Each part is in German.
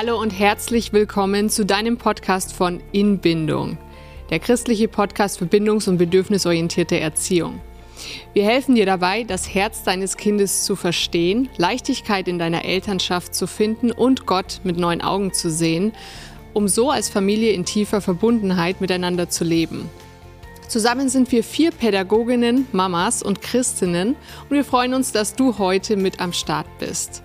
Hallo und herzlich willkommen zu deinem Podcast von Inbindung, der christliche Podcast für bindungs- und bedürfnisorientierte Erziehung. Wir helfen dir dabei, das Herz deines Kindes zu verstehen, Leichtigkeit in deiner Elternschaft zu finden und Gott mit neuen Augen zu sehen, um so als Familie in tiefer Verbundenheit miteinander zu leben. Zusammen sind wir vier Pädagoginnen, Mamas und Christinnen und wir freuen uns, dass du heute mit am Start bist.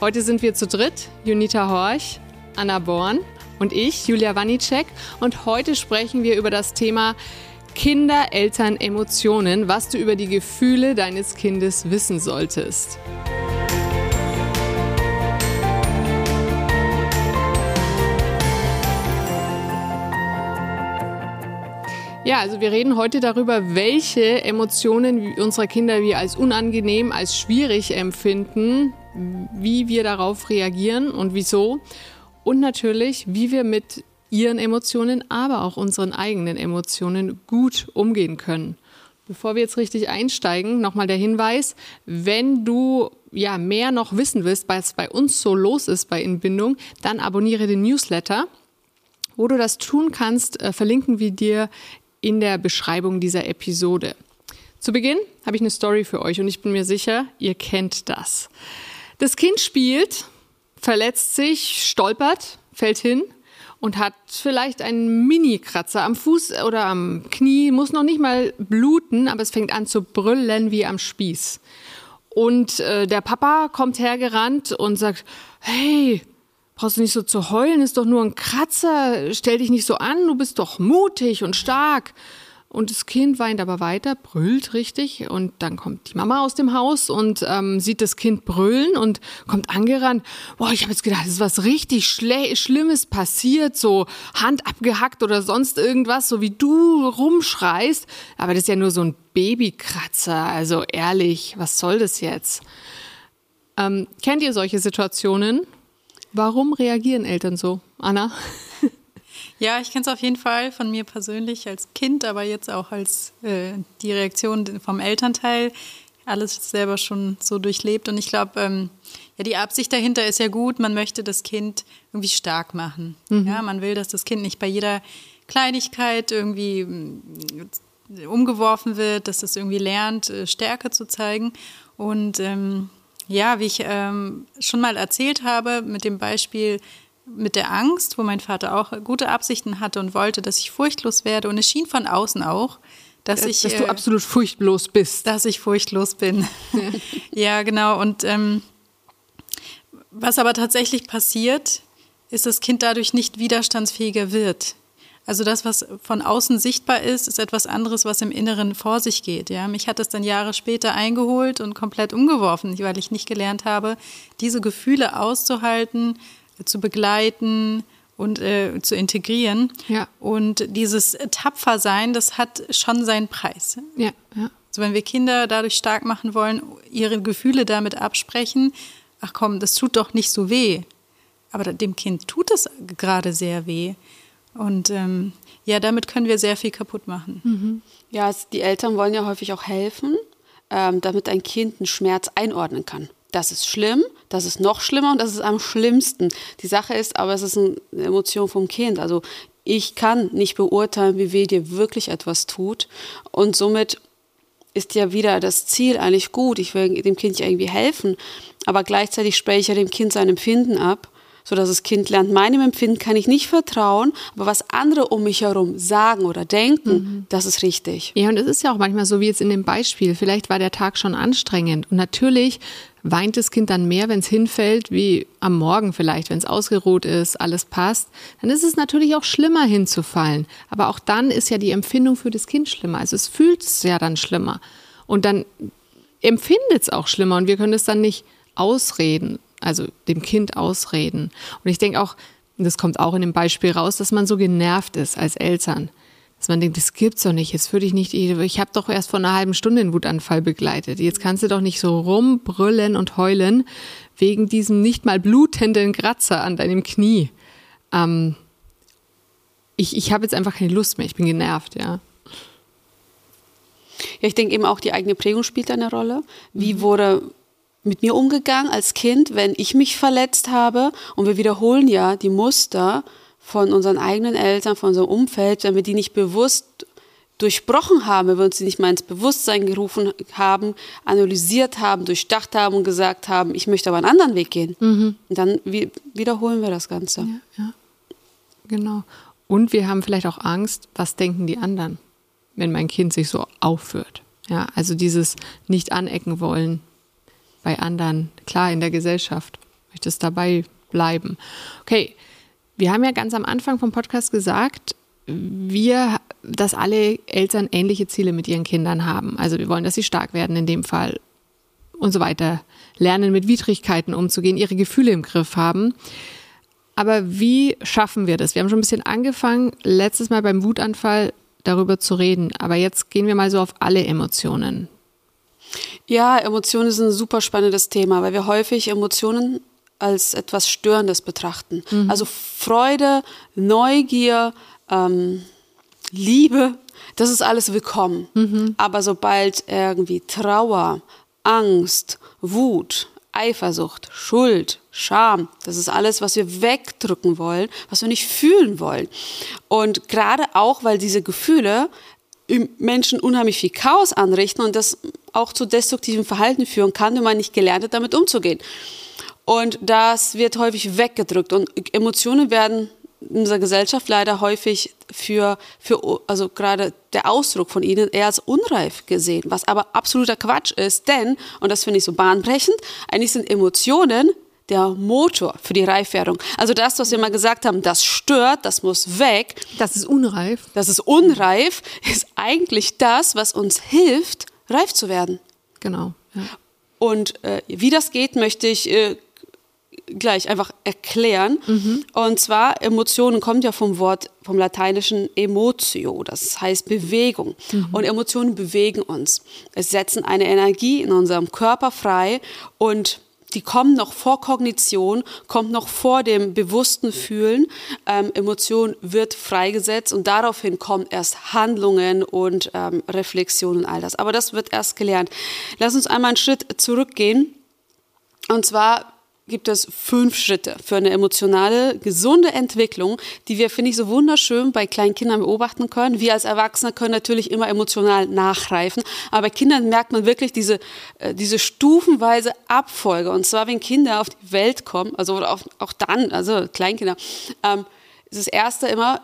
Heute sind wir zu dritt, Junita Horch, Anna Born und ich, Julia Wanicek. Und heute sprechen wir über das Thema Kinder, Eltern, Emotionen, was du über die Gefühle deines Kindes wissen solltest. Ja, also wir reden heute darüber, welche Emotionen unsere Kinder wir als unangenehm, als schwierig empfinden, wie wir darauf reagieren und wieso. Und natürlich, wie wir mit ihren Emotionen, aber auch unseren eigenen Emotionen gut umgehen können. Bevor wir jetzt richtig einsteigen, nochmal der Hinweis, wenn du ja mehr noch wissen willst, was bei uns so los ist bei Inbindung, dann abonniere den Newsletter. Wo du das tun kannst, äh, verlinken wir dir in der Beschreibung dieser Episode. Zu Beginn habe ich eine Story für euch und ich bin mir sicher, ihr kennt das. Das Kind spielt, verletzt sich, stolpert, fällt hin und hat vielleicht einen Mini-Kratzer am Fuß oder am Knie, muss noch nicht mal bluten, aber es fängt an zu brüllen wie am Spieß. Und äh, der Papa kommt hergerannt und sagt, hey, brauchst du nicht so zu heulen, ist doch nur ein Kratzer, stell dich nicht so an, du bist doch mutig und stark. Und das Kind weint aber weiter, brüllt richtig. Und dann kommt die Mama aus dem Haus und ähm, sieht das Kind brüllen und kommt angerannt. Boah, ich habe jetzt gedacht, es ist was richtig Schle Schlimmes passiert, so Hand abgehackt oder sonst irgendwas, so wie du rumschreist. Aber das ist ja nur so ein Babykratzer. Also ehrlich, was soll das jetzt? Ähm, kennt ihr solche Situationen? Warum reagieren Eltern so? Anna? Ja, ich kenne es auf jeden Fall von mir persönlich als Kind, aber jetzt auch als äh, die Reaktion vom Elternteil. Alles selber schon so durchlebt. Und ich glaube, ähm, ja, die Absicht dahinter ist ja gut. Man möchte das Kind irgendwie stark machen. Mhm. Ja, man will, dass das Kind nicht bei jeder Kleinigkeit irgendwie äh, umgeworfen wird, dass es irgendwie lernt, äh, Stärke zu zeigen. Und ähm, ja, wie ich ähm, schon mal erzählt habe, mit dem Beispiel mit der Angst, wo mein Vater auch gute Absichten hatte und wollte, dass ich furchtlos werde. Und es schien von außen auch, dass dass ich. Dass du äh, absolut furchtlos bist. Dass ich furchtlos bin. ja, genau. Und ähm, was aber tatsächlich passiert, ist, dass das Kind dadurch nicht widerstandsfähiger wird. Also das, was von außen sichtbar ist, ist etwas anderes, was im Inneren vor sich geht. Ja? Mich hat es dann Jahre später eingeholt und komplett umgeworfen, weil ich nicht gelernt habe, diese Gefühle auszuhalten, zu begleiten und äh, zu integrieren. Ja. Und dieses Tapfersein, das hat schon seinen Preis. Ja, ja. Also wenn wir Kinder dadurch stark machen wollen, ihre Gefühle damit absprechen, ach komm, das tut doch nicht so weh. Aber dem Kind tut es gerade sehr weh. Und ähm, ja, damit können wir sehr viel kaputt machen. Mhm. Ja, die Eltern wollen ja häufig auch helfen, ähm, damit ein Kind einen Schmerz einordnen kann das ist schlimm, das ist noch schlimmer und das ist am schlimmsten. Die Sache ist aber, es ist eine Emotion vom Kind. Also ich kann nicht beurteilen, wie weh dir wirklich etwas tut. Und somit ist ja wieder das Ziel eigentlich gut. Ich will dem Kind ja irgendwie helfen. Aber gleichzeitig spreche ich ja dem Kind sein Empfinden ab so dass das Kind lernt, meinem Empfinden kann ich nicht vertrauen, aber was andere um mich herum sagen oder denken, mhm. das ist richtig. Ja, und es ist ja auch manchmal so wie jetzt in dem Beispiel. Vielleicht war der Tag schon anstrengend und natürlich weint das Kind dann mehr, wenn es hinfällt, wie am Morgen vielleicht, wenn es ausgeruht ist, alles passt. Dann ist es natürlich auch schlimmer hinzufallen. Aber auch dann ist ja die Empfindung für das Kind schlimmer. Also es fühlt es ja dann schlimmer. Und dann empfindet es auch schlimmer und wir können es dann nicht ausreden also dem Kind ausreden. Und ich denke auch, das kommt auch in dem Beispiel raus, dass man so genervt ist als Eltern. Dass man denkt, das gibt's doch nicht. Jetzt würde ich nicht, ich habe doch erst vor einer halben Stunde einen Wutanfall begleitet. Jetzt kannst du doch nicht so rumbrüllen und heulen wegen diesem nicht mal blutenden Kratzer an deinem Knie. Ähm, ich ich habe jetzt einfach keine Lust mehr. Ich bin genervt, ja. Ja, ich denke eben auch, die eigene Prägung spielt eine Rolle. Wie wurde mit mir umgegangen als Kind, wenn ich mich verletzt habe? Und wir wiederholen ja die Muster von unseren eigenen Eltern, von unserem Umfeld, wenn wir die nicht bewusst durchbrochen haben, wenn wir uns die nicht mal ins Bewusstsein gerufen haben, analysiert haben, durchdacht haben und gesagt haben, ich möchte aber einen anderen Weg gehen. Mhm. Und dann wiederholen wir das Ganze. Ja, ja. Genau. Und wir haben vielleicht auch Angst, was denken die anderen, wenn mein Kind sich so aufführt. Ja, also dieses nicht anecken wollen bei anderen, klar in der Gesellschaft, möchte es dabei bleiben. Okay, wir haben ja ganz am Anfang vom Podcast gesagt, wir, dass alle Eltern ähnliche Ziele mit ihren Kindern haben. Also wir wollen, dass sie stark werden in dem Fall und so weiter, lernen mit Widrigkeiten umzugehen, ihre Gefühle im Griff haben. Aber wie schaffen wir das? Wir haben schon ein bisschen angefangen, letztes Mal beim Wutanfall darüber zu reden. Aber jetzt gehen wir mal so auf alle Emotionen. Ja, Emotionen sind ein super spannendes Thema, weil wir häufig Emotionen als etwas Störendes betrachten. Mhm. Also Freude, Neugier, ähm, Liebe, das ist alles willkommen. Mhm. Aber sobald irgendwie Trauer, Angst, Wut, Eifersucht, Schuld, Scham, das ist alles, was wir wegdrücken wollen, was wir nicht fühlen wollen. Und gerade auch, weil diese Gefühle im Menschen unheimlich viel Chaos anrichten und das auch zu destruktivem Verhalten führen kann, wenn man nicht gelernt hat, damit umzugehen. Und das wird häufig weggedrückt und Emotionen werden in unserer Gesellschaft leider häufig für, für also gerade der Ausdruck von ihnen eher als unreif gesehen, was aber absoluter Quatsch ist, denn, und das finde ich so bahnbrechend, eigentlich sind Emotionen der Motor für die Reifwerdung. Also das, was wir mal gesagt haben, das stört, das muss weg. Das ist unreif. Das ist unreif, ist eigentlich das, was uns hilft, reif zu werden. Genau. Ja. Und äh, wie das geht, möchte ich äh, gleich einfach erklären. Mhm. Und zwar, Emotionen kommt ja vom Wort, vom lateinischen emotio, das heißt Bewegung. Mhm. Und Emotionen bewegen uns. Es setzen eine Energie in unserem Körper frei und die kommen noch vor Kognition, kommt noch vor dem bewussten Fühlen. Ähm, Emotion wird freigesetzt und daraufhin kommen erst Handlungen und ähm, Reflexionen und all das. Aber das wird erst gelernt. Lass uns einmal einen Schritt zurückgehen. Und zwar gibt es fünf Schritte für eine emotionale, gesunde Entwicklung, die wir, finde ich, so wunderschön bei kleinen Kindern beobachten können. Wir als Erwachsene können natürlich immer emotional nachreifen, aber bei Kindern merkt man wirklich diese, äh, diese stufenweise Abfolge. Und zwar, wenn Kinder auf die Welt kommen, also auch, auch dann, also Kleinkinder, ähm, ist das Erste immer,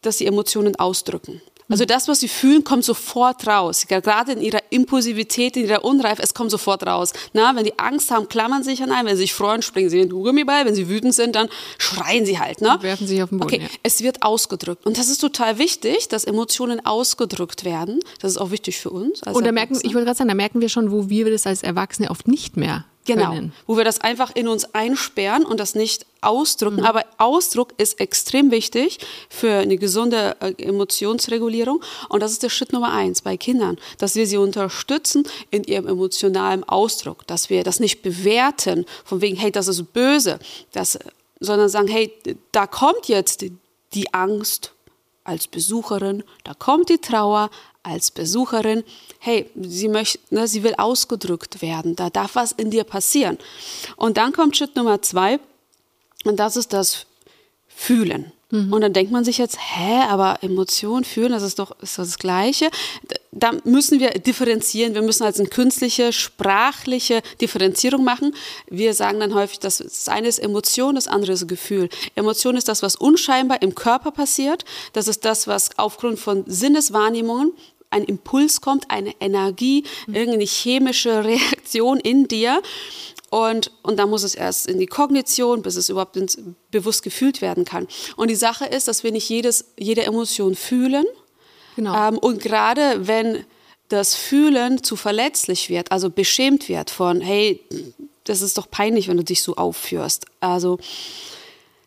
dass sie Emotionen ausdrücken. Also das, was sie fühlen, kommt sofort raus. Gerade in ihrer Impulsivität, in ihrer Unreif, es kommt sofort raus. Na, wenn die Angst haben, klammern sie sich an einen. Wenn sie sich freuen, springen sie in den Gummiball. Wenn sie wütend sind, dann schreien sie halt. Ne? werfen sich auf den Boden. Okay, ja. es wird ausgedrückt. Und das ist total wichtig, dass Emotionen ausgedrückt werden. Das ist auch wichtig für uns. Und da merken, ich wollte gerade sagen, da merken wir schon, wo wir das als Erwachsene oft nicht mehr Genau, können. wo wir das einfach in uns einsperren und das nicht ausdrücken. Mhm. Aber Ausdruck ist extrem wichtig für eine gesunde äh, Emotionsregulierung. Und das ist der Schritt Nummer eins bei Kindern, dass wir sie unterstützen in ihrem emotionalen Ausdruck, dass wir das nicht bewerten, von wegen, hey, das ist böse, das, sondern sagen, hey, da kommt jetzt die Angst als Besucherin, da kommt die Trauer als Besucherin, hey, sie möchte, ne, sie will ausgedrückt werden, da darf was in dir passieren. Und dann kommt Schritt Nummer zwei, und das ist das Fühlen. Mhm. Und dann denkt man sich jetzt, hä, aber Emotion fühlen, das ist doch ist das Gleiche. Da müssen wir differenzieren. Wir müssen also eine künstliche, sprachliche Differenzierung machen. Wir sagen dann häufig, dass das eine ist Emotion, das andere ist Gefühl. Emotion ist das, was unscheinbar im Körper passiert. Das ist das, was aufgrund von Sinneswahrnehmungen ein Impuls kommt, eine Energie, irgendeine chemische Reaktion in dir. Und, und dann muss es erst in die Kognition, bis es überhaupt ins, bewusst gefühlt werden kann. Und die Sache ist, dass wir nicht jedes, jede Emotion fühlen. Genau. Ähm, und gerade wenn das Fühlen zu verletzlich wird, also beschämt wird von, hey, das ist doch peinlich, wenn du dich so aufführst. Also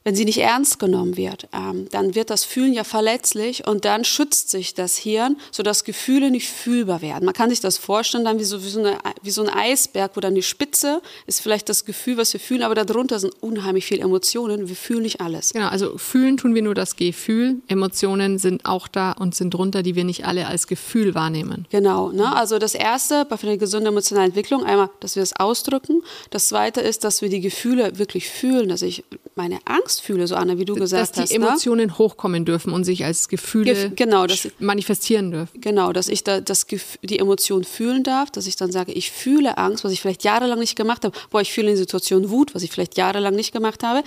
wenn sie nicht ernst genommen wird, ähm, dann wird das Fühlen ja verletzlich und dann schützt sich das Hirn, sodass Gefühle nicht fühlbar werden. Man kann sich das vorstellen, dann wie so, wie so, eine, wie so ein Eisberg, wo dann die Spitze ist vielleicht das Gefühl, was wir fühlen, aber darunter sind unheimlich viele Emotionen. Wir fühlen nicht alles. Genau, also fühlen tun wir nur das Gefühl. Emotionen sind auch da und sind drunter, die wir nicht alle als Gefühl wahrnehmen. Genau, ne? also das Erste bei einer gesunden emotionalen Entwicklung, einmal, dass wir es ausdrücken. Das Zweite ist, dass wir die Gefühle wirklich fühlen, dass ich meine Angst fühle, so Anna, wie du gesagt hast. Dass die Emotionen ne? hochkommen dürfen und sich als Gefühle Gef genau, dass, manifestieren dürfen. Genau, dass ich da das, die Emotion fühlen darf, dass ich dann sage, ich fühle Angst, was ich vielleicht jahrelang nicht gemacht habe. Boah, ich fühle in Situation Wut, was ich vielleicht jahrelang nicht gemacht habe.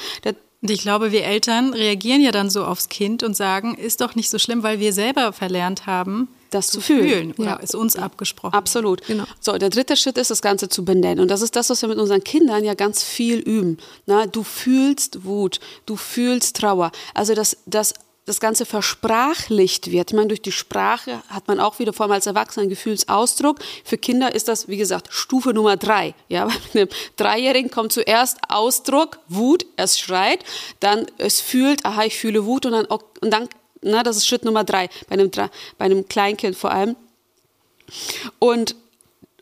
Und ich glaube, wir Eltern reagieren ja dann so aufs Kind und sagen, ist doch nicht so schlimm, weil wir selber verlernt haben, das zu fühlen. fühlen oder ja. ist uns abgesprochen. Absolut. Genau. So, der dritte Schritt ist, das Ganze zu benennen. Und das ist das, was wir mit unseren Kindern ja ganz viel üben. Na, du fühlst Wut, du fühlst Trauer. Also das, das das Ganze versprachlicht wird. Ich meine, durch die Sprache hat man auch wieder vor allem als Erwachsener einen Gefühlsausdruck. Für Kinder ist das, wie gesagt, Stufe Nummer drei. Ja, bei einem Dreijährigen kommt zuerst Ausdruck, Wut, es schreit, dann es fühlt, aha, ich fühle Wut und dann, und dann na, das ist Schritt Nummer drei, bei einem, bei einem Kleinkind vor allem. Und,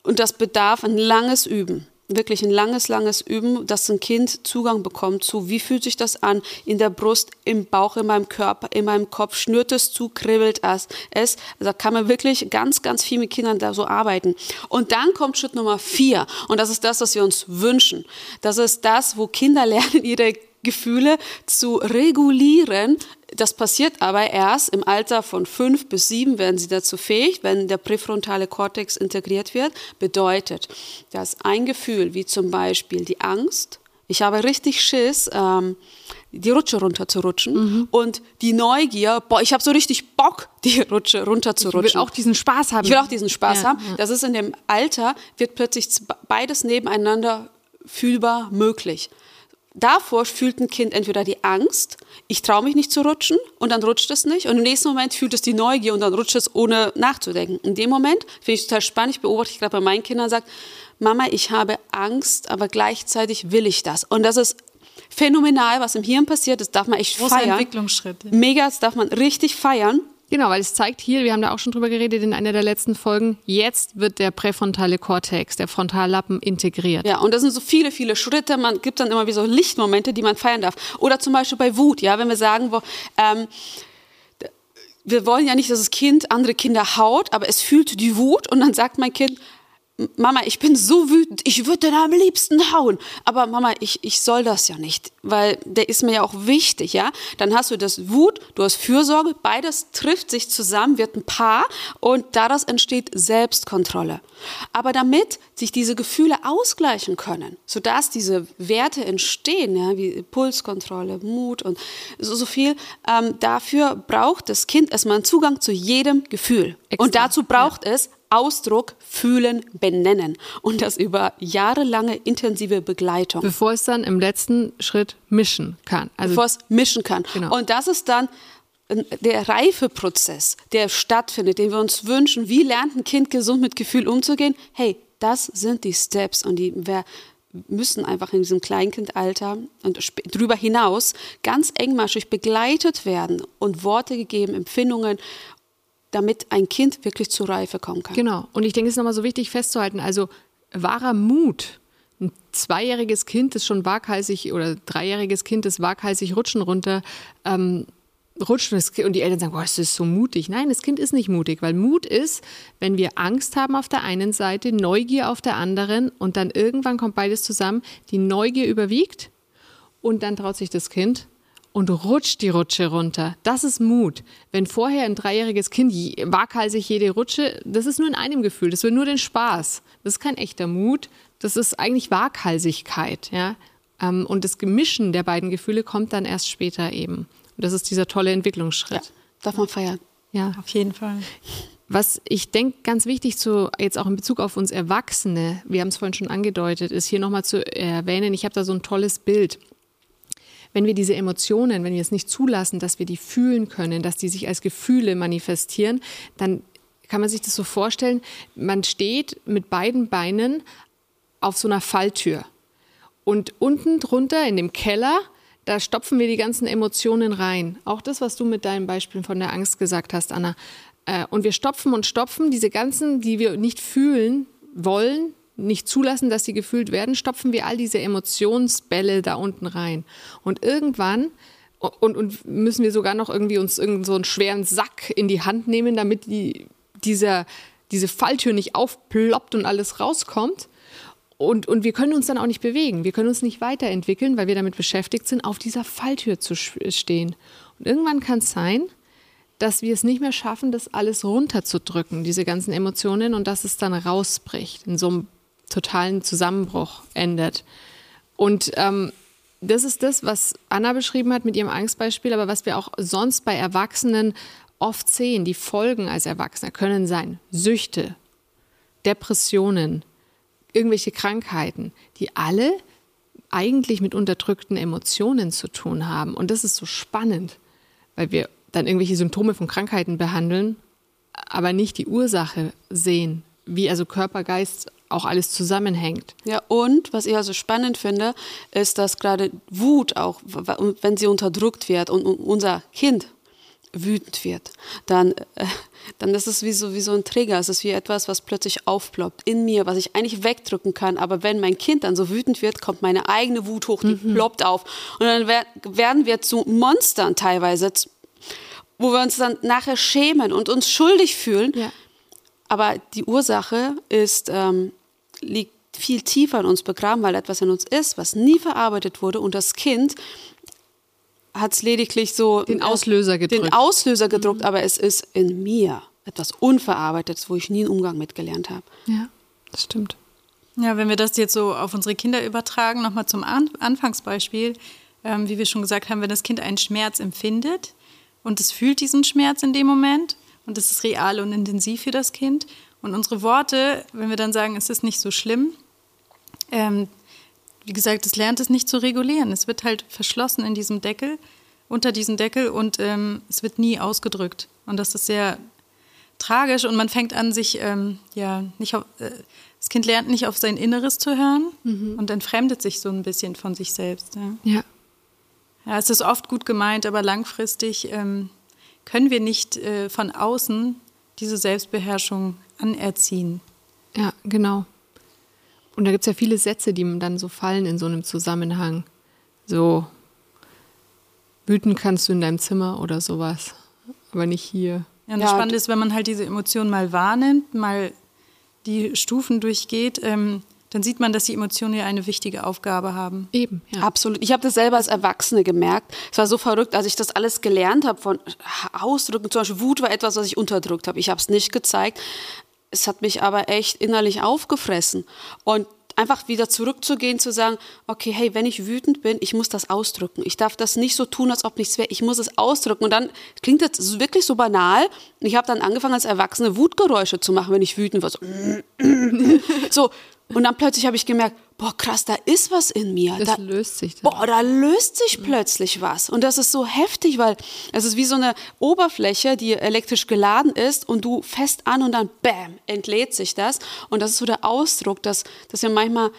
und das bedarf ein langes Üben wirklich ein langes, langes Üben, dass ein Kind Zugang bekommt zu, wie fühlt sich das an, in der Brust, im Bauch, in meinem Körper, in meinem Kopf, schnürt es zu, kribbelt es. Also da kann man wirklich ganz, ganz viel mit Kindern da so arbeiten. Und dann kommt Schritt Nummer vier und das ist das, was wir uns wünschen. Das ist das, wo Kinder lernen, ihre Gefühle zu regulieren. Das passiert aber erst im Alter von fünf bis sieben werden sie dazu fähig, wenn der präfrontale Kortex integriert wird. Bedeutet, dass ein Gefühl wie zum Beispiel die Angst, ich habe richtig Schiss, ähm, die Rutsche runterzurutschen mhm. und die Neugier, boah, ich habe so richtig Bock, die Rutsche runterzurutschen. Ich will auch diesen Spaß haben. Ich will auch diesen Spaß ja, haben. Ja. Das ist in dem Alter, wird plötzlich beides nebeneinander fühlbar möglich. Davor fühlt ein Kind entweder die Angst, ich traue mich nicht zu rutschen und dann rutscht es nicht. Und im nächsten Moment fühlt es die Neugier und dann rutscht es ohne nachzudenken. In dem Moment finde ich total spannend. Ich beobachte gerade bei meinen Kindern sagt, Mama, ich habe Angst, aber gleichzeitig will ich das. Und das ist phänomenal, was im Hirn passiert. Das darf man echt Großer feiern. Entwicklungsschritt. Mega, das darf man richtig feiern. Genau, weil es zeigt hier, wir haben da auch schon drüber geredet in einer der letzten Folgen, jetzt wird der präfrontale Kortex, der Frontallappen integriert. Ja, und das sind so viele, viele Schritte. Man gibt dann immer wie so Lichtmomente, die man feiern darf. Oder zum Beispiel bei Wut, ja, wenn wir sagen, wo, ähm, wir wollen ja nicht, dass das Kind andere Kinder haut, aber es fühlt die Wut und dann sagt mein Kind, Mama, ich bin so wütend, ich würde den am liebsten hauen. Aber Mama, ich, ich soll das ja nicht, weil der ist mir ja auch wichtig, ja. Dann hast du das Wut, du hast Fürsorge, beides trifft sich zusammen, wird ein Paar und daraus entsteht Selbstkontrolle. Aber damit sich diese Gefühle ausgleichen können, sodass diese Werte entstehen, ja, wie Pulskontrolle, Mut und so, so viel, ähm, dafür braucht das Kind erstmal einen Zugang zu jedem Gefühl. Extra. Und dazu braucht ja. es Ausdruck, Fühlen, Benennen und das über jahrelange intensive Begleitung. Bevor es dann im letzten Schritt mischen kann. Also Bevor es mischen kann. Genau. Und das ist dann der Reifeprozess, der stattfindet, den wir uns wünschen. Wie lernt ein Kind gesund mit Gefühl umzugehen? Hey, das sind die Steps und die wir müssen einfach in diesem Kleinkindalter und darüber hinaus ganz engmaschig begleitet werden und Worte gegeben, Empfindungen damit ein Kind wirklich zur Reife kommen kann. Genau. Und ich denke, es ist nochmal so wichtig festzuhalten. Also wahrer Mut. Ein zweijähriges Kind, das schon waghalsig oder dreijähriges Kind, das waghalsig rutschen runter, ähm, rutscht und die Eltern sagen, boah, es ist so mutig. Nein, das Kind ist nicht mutig, weil Mut ist, wenn wir Angst haben auf der einen Seite, Neugier auf der anderen und dann irgendwann kommt beides zusammen, die Neugier überwiegt und dann traut sich das Kind und rutscht die Rutsche runter. Das ist Mut. Wenn vorher ein dreijähriges Kind waghalsig jede Rutsche, das ist nur in einem Gefühl, das will nur den Spaß. Das ist kein echter Mut, das ist eigentlich Waghalsigkeit. Ja? Ähm, und das Gemischen der beiden Gefühle kommt dann erst später eben. Und das ist dieser tolle Entwicklungsschritt. Ja, darf man feiern. Ja, auf jeden Fall. Was ich denke, ganz wichtig zu, jetzt auch in Bezug auf uns Erwachsene, wir haben es vorhin schon angedeutet, ist hier nochmal zu erwähnen, ich habe da so ein tolles Bild wenn wir diese Emotionen, wenn wir es nicht zulassen, dass wir die fühlen können, dass die sich als Gefühle manifestieren, dann kann man sich das so vorstellen, man steht mit beiden Beinen auf so einer Falltür. Und unten drunter in dem Keller, da stopfen wir die ganzen Emotionen rein. Auch das, was du mit deinem Beispiel von der Angst gesagt hast, Anna. Äh, und wir stopfen und stopfen diese ganzen, die wir nicht fühlen wollen, nicht zulassen, dass sie gefühlt werden, stopfen wir all diese Emotionsbälle da unten rein. Und irgendwann und, und müssen wir sogar noch irgendwie uns irgend so einen schweren Sack in die Hand nehmen, damit die, dieser, diese Falltür nicht aufploppt und alles rauskommt. Und, und wir können uns dann auch nicht bewegen. Wir können uns nicht weiterentwickeln, weil wir damit beschäftigt sind, auf dieser Falltür zu stehen. Und irgendwann kann es sein, dass wir es nicht mehr schaffen, das alles runterzudrücken, diese ganzen Emotionen, und dass es dann rausbricht, in so einem totalen Zusammenbruch endet. Und ähm, das ist das, was Anna beschrieben hat mit ihrem Angstbeispiel, aber was wir auch sonst bei Erwachsenen oft sehen. Die Folgen als Erwachsener können sein Süchte, Depressionen, irgendwelche Krankheiten, die alle eigentlich mit unterdrückten Emotionen zu tun haben. Und das ist so spannend, weil wir dann irgendwelche Symptome von Krankheiten behandeln, aber nicht die Ursache sehen, wie also Körper, Geist auch alles zusammenhängt. Ja, und was ich also spannend finde, ist, dass gerade Wut auch, wenn sie unterdrückt wird und unser Kind wütend wird, dann, äh, dann ist es wie so, wie so ein Trigger. Es ist wie etwas, was plötzlich aufploppt in mir, was ich eigentlich wegdrücken kann. Aber wenn mein Kind dann so wütend wird, kommt meine eigene Wut hoch, die mhm. ploppt auf. Und dann werden wir zu Monstern teilweise, wo wir uns dann nachher schämen und uns schuldig fühlen. Ja. Aber die Ursache ist, ähm, liegt viel tiefer in uns begraben, weil etwas in uns ist, was nie verarbeitet wurde. Und das Kind hat es lediglich so den Auslöser gedrückt. Den Auslöser gedrückt, mhm. aber es ist in mir etwas Unverarbeitetes, wo ich nie einen Umgang mitgelernt habe. Ja, das stimmt. Ja, wenn wir das jetzt so auf unsere Kinder übertragen, nochmal zum An Anfangsbeispiel, ähm, wie wir schon gesagt haben, wenn das Kind einen Schmerz empfindet und es fühlt diesen Schmerz in dem Moment und es ist real und intensiv für das Kind und unsere Worte, wenn wir dann sagen, es ist nicht so schlimm, ähm, wie gesagt, es lernt es nicht zu regulieren. Es wird halt verschlossen in diesem Deckel, unter diesem Deckel und ähm, es wird nie ausgedrückt. Und das ist sehr tragisch und man fängt an, sich ähm, ja nicht auf, äh, das Kind lernt nicht auf sein Inneres zu hören mhm. und entfremdet sich so ein bisschen von sich selbst. Ja. Ja, ja es ist oft gut gemeint, aber langfristig ähm, können wir nicht äh, von außen diese Selbstbeherrschung anerziehen. Ja, genau. Und da gibt es ja viele Sätze, die dann so fallen in so einem Zusammenhang. So, wütend kannst du in deinem Zimmer oder sowas, aber nicht hier. Ja, und das ja, Spannende ist, wenn man halt diese Emotionen mal wahrnimmt, mal die Stufen durchgeht, ähm, dann sieht man, dass die Emotionen ja eine wichtige Aufgabe haben. Eben, ja. Absolut. Ich habe das selber als Erwachsene gemerkt. Es war so verrückt, als ich das alles gelernt habe von Ausdrücken. Zum Beispiel Wut war etwas, was ich unterdrückt habe. Ich habe es nicht gezeigt. Es hat mich aber echt innerlich aufgefressen. Und einfach wieder zurückzugehen, zu sagen, okay, hey, wenn ich wütend bin, ich muss das ausdrücken. Ich darf das nicht so tun, als ob nichts wäre. Ich muss es ausdrücken. Und dann klingt das wirklich so banal. Ich habe dann angefangen, als Erwachsene Wutgeräusche zu machen, wenn ich wütend war. So, so und dann plötzlich habe ich gemerkt, boah, krass, da ist was in mir. Das da, löst sich. Dann. Boah, da löst sich mhm. plötzlich was. Und das ist so heftig, weil es ist wie so eine Oberfläche, die elektrisch geladen ist und du fest an und dann, bam, entlädt sich das. Und das ist so der Ausdruck, dass, dass wir manchmal,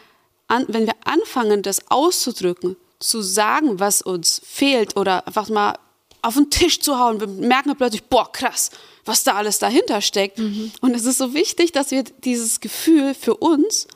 an, wenn wir anfangen, das auszudrücken, zu sagen, was uns fehlt oder einfach mal auf den Tisch zu hauen, wir merken plötzlich, boah, krass, was da alles dahinter steckt. Mhm. Und es ist so wichtig, dass wir dieses Gefühl für uns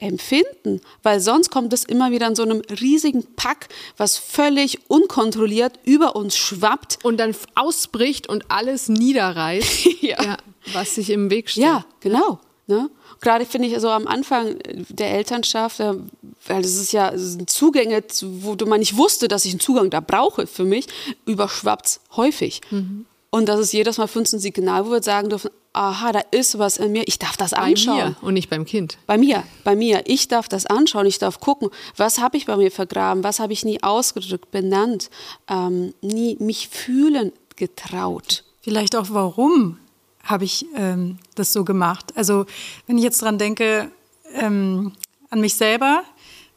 empfinden, weil sonst kommt es immer wieder in so einem riesigen Pack, was völlig unkontrolliert über uns schwappt. Und dann ausbricht und alles niederreißt, ja. Ja, was sich im Weg steht. Ja, genau. Ne? Gerade finde ich so am Anfang der Elternschaft, weil es ist ja Zugänge, wo man nicht wusste, dass ich einen Zugang da brauche für mich, überschwappt es häufig. Mhm. Und das ist jedes Mal für uns ein Signal, wo wir sagen dürfen, aha, da ist was in mir, ich darf das anschauen. Bei mir und nicht beim Kind. Bei mir, bei mir. Ich darf das anschauen, ich darf gucken, was habe ich bei mir vergraben, was habe ich nie ausgedrückt, benannt, ähm, nie mich fühlen getraut. Vielleicht auch, warum habe ich ähm, das so gemacht? Also, wenn ich jetzt dran denke, ähm, an mich selber,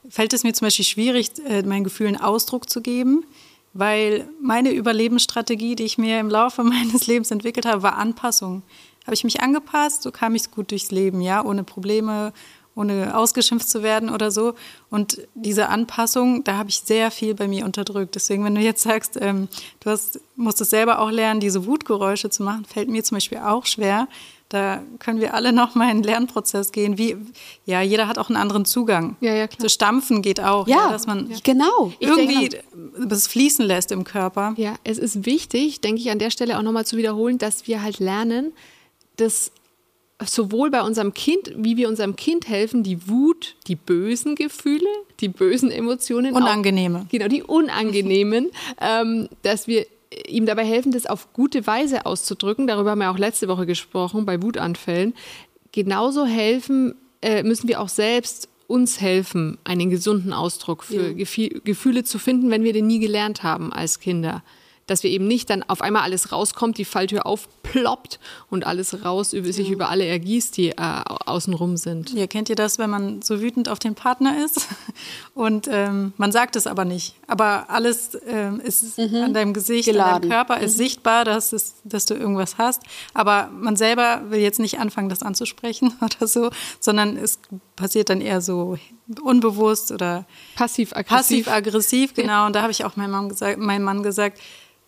fällt es mir zum Beispiel schwierig, äh, meinen Gefühlen Ausdruck zu geben weil meine Überlebensstrategie, die ich mir im Laufe meines Lebens entwickelt habe, war Anpassung habe ich mich angepasst, so kam ich gut durchs Leben, ja, ohne Probleme, ohne ausgeschimpft zu werden oder so. Und diese Anpassung, da habe ich sehr viel bei mir unterdrückt. Deswegen, wenn du jetzt sagst, ähm, du hast, musst es selber auch lernen, diese Wutgeräusche zu machen, fällt mir zum Beispiel auch schwer. Da können wir alle noch mal in den Lernprozess gehen. Wie, ja, jeder hat auch einen anderen Zugang. Ja, ja, klar. Zu stampfen geht auch. Ja, ja dass man genau. irgendwie das fließen lässt im Körper. Ja, es ist wichtig, denke ich, an der Stelle auch nochmal zu wiederholen, dass wir halt lernen, dass sowohl bei unserem Kind, wie wir unserem Kind helfen, die Wut, die bösen Gefühle, die bösen Emotionen. Unangenehme. Auch, genau, die unangenehmen, ähm, dass wir ihm dabei helfen, das auf gute Weise auszudrücken. Darüber haben wir auch letzte Woche gesprochen bei Wutanfällen. Genauso helfen äh, müssen wir auch selbst uns helfen, einen gesunden Ausdruck für ja. Gefühle zu finden, wenn wir den nie gelernt haben als Kinder dass wir eben nicht dann auf einmal alles rauskommt, die Falltür aufploppt und alles raus über, sich über alle ergießt, die äh, außenrum sind. Ja, kennt ihr das, wenn man so wütend auf den Partner ist und ähm, man sagt es aber nicht, aber alles ähm, ist mhm. an deinem Gesicht, Geladen. an deinem Körper ist mhm. sichtbar, dass, es, dass du irgendwas hast, aber man selber will jetzt nicht anfangen, das anzusprechen oder so, sondern es passiert dann eher so unbewusst oder passiv-aggressiv. Passiv-aggressiv, genau. Und da habe ich auch meinem Mann gesagt, meinem Mann gesagt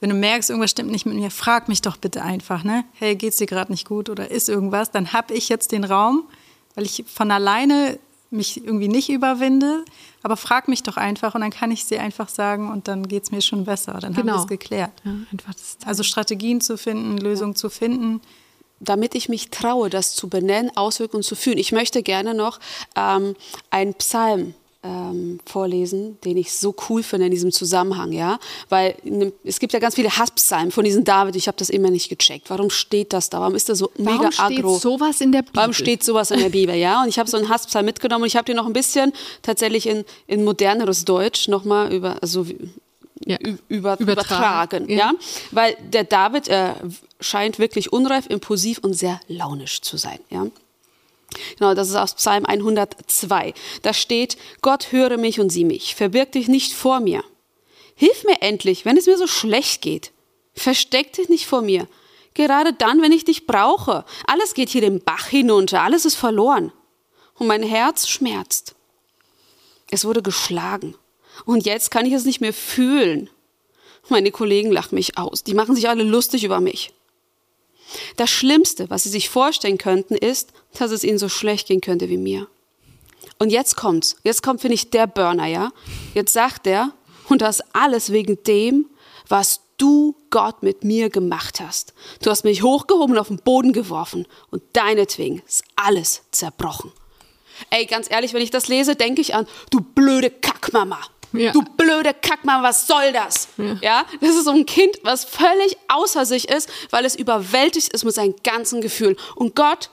wenn du merkst, irgendwas stimmt nicht mit mir, frag mich doch bitte einfach, ne? Hey, geht's dir gerade nicht gut oder ist irgendwas? Dann habe ich jetzt den Raum, weil ich von alleine mich irgendwie nicht überwinde, aber frag mich doch einfach und dann kann ich sie einfach sagen und dann geht es mir schon besser. Dann genau. haben wir es geklärt. Ja, also Strategien zu finden, Lösungen ja. zu finden. Damit ich mich traue, das zu benennen, auswirken und zu fühlen. Ich möchte gerne noch ähm, einen Psalm ähm, vorlesen, den ich so cool finde in diesem Zusammenhang, ja, weil es gibt ja ganz viele Hasspsalmen von diesem David. Ich habe das immer nicht gecheckt. Warum steht das da? Warum ist das so Warum mega steht sowas in der Bibel? Warum steht sowas in der Bibel? Ja, und ich habe so einen Hasspsalm mitgenommen und ich habe den noch ein bisschen tatsächlich in, in moderneres Deutsch nochmal über, also ja, über, übertragen, ja. ja. weil der David äh, scheint wirklich unreif, impulsiv und sehr launisch zu sein, ja. Genau, das ist aus Psalm 102. Da steht, Gott höre mich und sieh mich, verbirg dich nicht vor mir. Hilf mir endlich, wenn es mir so schlecht geht. Versteck dich nicht vor mir. Gerade dann, wenn ich dich brauche. Alles geht hier den Bach hinunter, alles ist verloren. Und mein Herz schmerzt. Es wurde geschlagen. Und jetzt kann ich es nicht mehr fühlen. Meine Kollegen lachen mich aus. Die machen sich alle lustig über mich. Das Schlimmste, was sie sich vorstellen könnten, ist, dass es ihnen so schlecht gehen könnte wie mir. Und jetzt kommt's. Jetzt kommt, finde ich, der Burner, ja? Jetzt sagt er, und das alles wegen dem, was du, Gott, mit mir gemacht hast. Du hast mich hochgehoben und auf den Boden geworfen und deinetwegen ist alles zerbrochen. Ey, ganz ehrlich, wenn ich das lese, denke ich an, du blöde Kackmama. Ja. Du blöde Kackmann, was soll das? Ja. ja. das ist so ein Kind, was völlig außer sich ist, weil es überwältigt ist mit seinen ganzen Gefühlen. Und Gott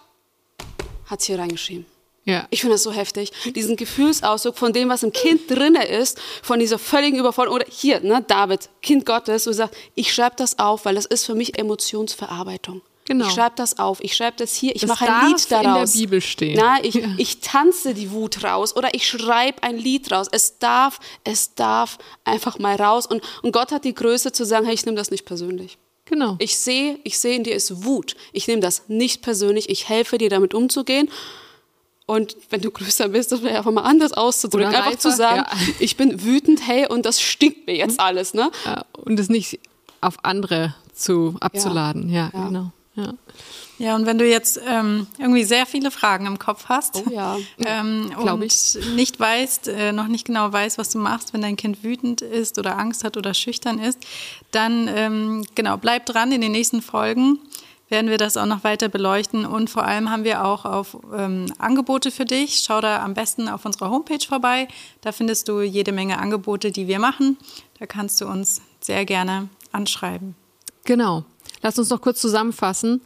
hat es hier reingeschrieben. Ja. Ich finde das so heftig. Diesen Gefühlsausdruck von dem, was im Kind drinne ist, von dieser völligen Überforderung. Oder hier, ne, David, Kind Gottes, und sagt, ich schreibe das auf, weil das ist für mich Emotionsverarbeitung. Genau. Ich schreibe das auf, ich schreibe das hier, ich mache ein Lied daraus. in der Bibel stehen. Na, ich, ja. ich tanze die Wut raus oder ich schreibe ein Lied raus. Es darf, es darf einfach mal raus. Und, und Gott hat die Größe zu sagen, hey, ich nehme das nicht persönlich. Genau. Ich sehe, ich sehe in dir ist Wut. Ich nehme das nicht persönlich. Ich helfe dir damit umzugehen. Und wenn du größer bist, das vielleicht einfach mal anders auszudrücken. Oder einfach zu sagen, ja. ich bin wütend, hey, und das stinkt mir jetzt alles, ne? Und es nicht auf andere zu abzuladen. Ja, ja genau. Ja. Ja, und wenn du jetzt ähm, irgendwie sehr viele Fragen im Kopf hast oh, ja. ähm, und ich. nicht weißt, äh, noch nicht genau weißt, was du machst, wenn dein Kind wütend ist oder Angst hat oder schüchtern ist, dann ähm, genau, bleib dran in den nächsten Folgen werden wir das auch noch weiter beleuchten und vor allem haben wir auch auf ähm, Angebote für dich. Schau da am besten auf unserer Homepage vorbei. Da findest du jede Menge Angebote, die wir machen. Da kannst du uns sehr gerne anschreiben. Genau. Lass uns noch kurz zusammenfassen.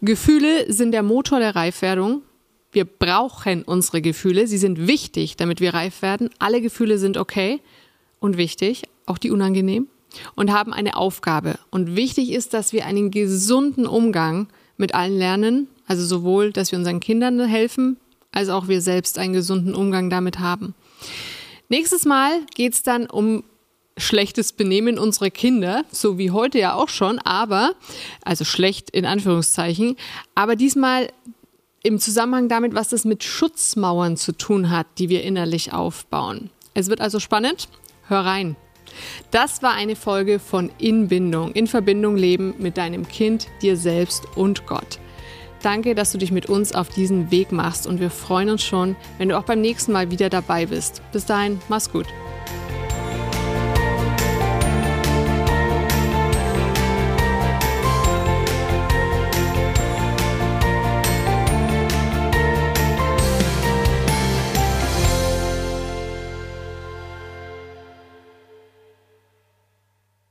Gefühle sind der Motor der Reifwerdung. Wir brauchen unsere Gefühle. Sie sind wichtig, damit wir reif werden. Alle Gefühle sind okay und wichtig, auch die unangenehm, und haben eine Aufgabe. Und wichtig ist, dass wir einen gesunden Umgang mit allen lernen. Also sowohl, dass wir unseren Kindern helfen, als auch wir selbst einen gesunden Umgang damit haben. Nächstes Mal geht es dann um schlechtes Benehmen unserer Kinder, so wie heute ja auch schon, aber, also schlecht in Anführungszeichen, aber diesmal im Zusammenhang damit, was das mit Schutzmauern zu tun hat, die wir innerlich aufbauen. Es wird also spannend. Hör rein. Das war eine Folge von Inbindung, in Verbindung leben mit deinem Kind, dir selbst und Gott. Danke, dass du dich mit uns auf diesen Weg machst und wir freuen uns schon, wenn du auch beim nächsten Mal wieder dabei bist. Bis dahin, mach's gut.